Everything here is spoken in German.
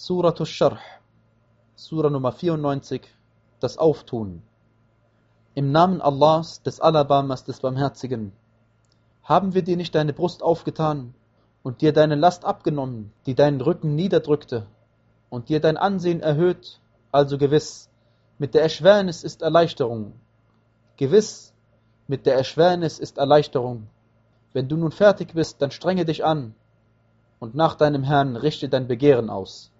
Suratu Sharh, Surah Nummer 94, das Auftun. Im Namen Allahs, des Alabamas, des Barmherzigen. Haben wir dir nicht deine Brust aufgetan und dir deine Last abgenommen, die deinen Rücken niederdrückte und dir dein Ansehen erhöht, also gewiss, mit der Erschwernis ist Erleichterung. Gewiss, mit der Erschwernis ist Erleichterung. Wenn du nun fertig bist, dann strenge dich an und nach deinem Herrn richte dein Begehren aus.